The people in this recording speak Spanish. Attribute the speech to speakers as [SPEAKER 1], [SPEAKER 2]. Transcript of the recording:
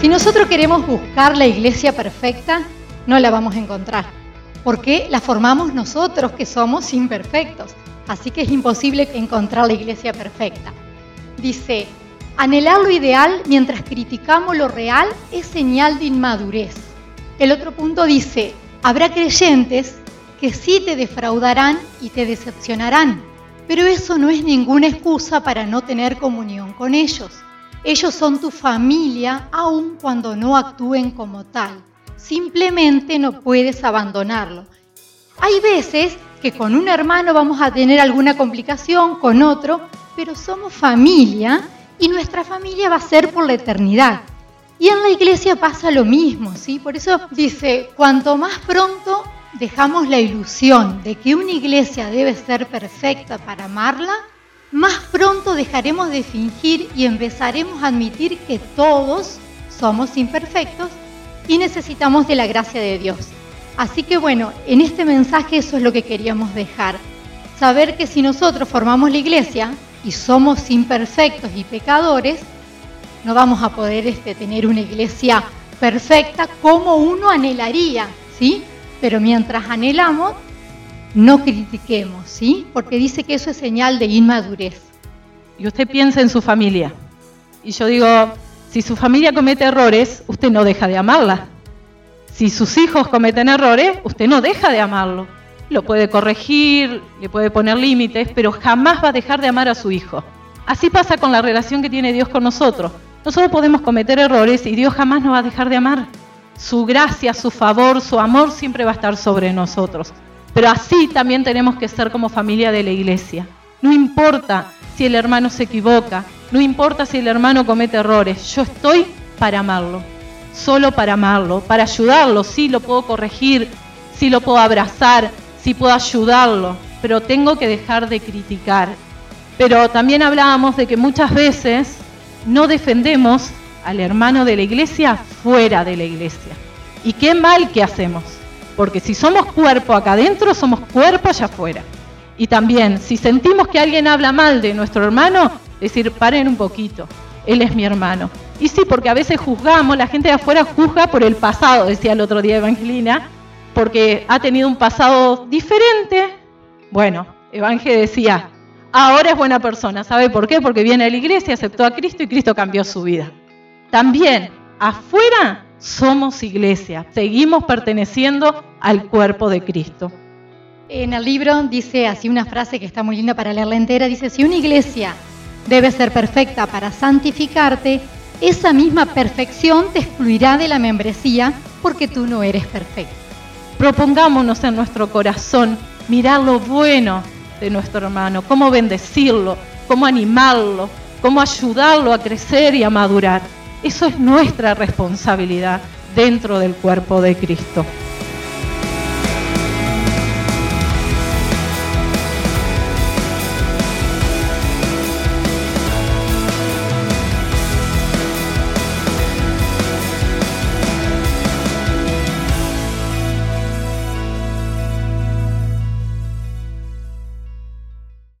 [SPEAKER 1] Si nosotros queremos buscar la iglesia perfecta, no la vamos a encontrar, porque la formamos nosotros que somos imperfectos. Así que es imposible encontrar la iglesia perfecta. Dice, anhelar lo ideal mientras criticamos lo real es señal de inmadurez. El otro punto dice, habrá creyentes que sí te defraudarán y te decepcionarán, pero eso no es ninguna excusa para no tener comunión con ellos. Ellos son tu familia aun cuando no actúen como tal. Simplemente no puedes abandonarlo. Hay veces que con un hermano vamos a tener alguna complicación, con otro, pero somos familia y nuestra familia va a ser por la eternidad. Y en la iglesia pasa lo mismo, ¿sí? Por eso dice, cuanto más pronto dejamos la ilusión de que una iglesia debe ser perfecta para amarla, más pronto dejaremos de fingir y empezaremos a admitir que todos somos imperfectos y necesitamos de la gracia de Dios. Así que bueno, en este mensaje eso es lo que queríamos dejar. Saber que si nosotros formamos la iglesia y somos imperfectos y pecadores, no vamos a poder este, tener una iglesia perfecta como uno anhelaría, ¿sí? Pero mientras anhelamos, no critiquemos, ¿sí? Porque dice que eso es señal de inmadurez.
[SPEAKER 2] Y usted piensa en su familia. Y yo digo, si su familia comete errores, usted no deja de amarla. Si sus hijos cometen errores, usted no deja de amarlo. Lo puede corregir, le puede poner límites, pero jamás va a dejar de amar a su hijo. Así pasa con la relación que tiene Dios con nosotros. Nosotros podemos cometer errores y Dios jamás nos va a dejar de amar. Su gracia, su favor, su amor siempre va a estar sobre nosotros. Pero así también tenemos que ser como familia de la iglesia. No importa si el hermano se equivoca, no importa si el hermano comete errores, yo estoy para amarlo solo para amarlo, para ayudarlo. Sí lo puedo corregir, sí lo puedo abrazar, sí puedo ayudarlo, pero tengo que dejar de criticar. Pero también hablábamos de que muchas veces no defendemos al hermano de la iglesia fuera de la iglesia. Y qué mal que hacemos, porque si somos cuerpo acá adentro, somos cuerpo allá afuera. Y también, si sentimos que alguien habla mal de nuestro hermano, decir, paren un poquito, él es mi hermano. Y sí, porque a veces juzgamos, la gente de afuera juzga por el pasado, decía el otro día Evangelina, porque ha tenido un pasado diferente. Bueno, Evangel decía, ahora es buena persona. ¿Sabe por qué? Porque viene a la iglesia, aceptó a Cristo y Cristo cambió su vida. También, afuera somos iglesia, seguimos perteneciendo al cuerpo de Cristo.
[SPEAKER 1] En el libro dice así una frase que está muy linda para leerla entera, dice, si una iglesia debe ser perfecta para santificarte, esa misma perfección te excluirá de la membresía porque tú no eres perfecto.
[SPEAKER 2] Propongámonos en nuestro corazón mirar lo bueno de nuestro hermano, cómo bendecirlo, cómo animarlo, cómo ayudarlo a crecer y a madurar. Eso es nuestra responsabilidad dentro del cuerpo de Cristo.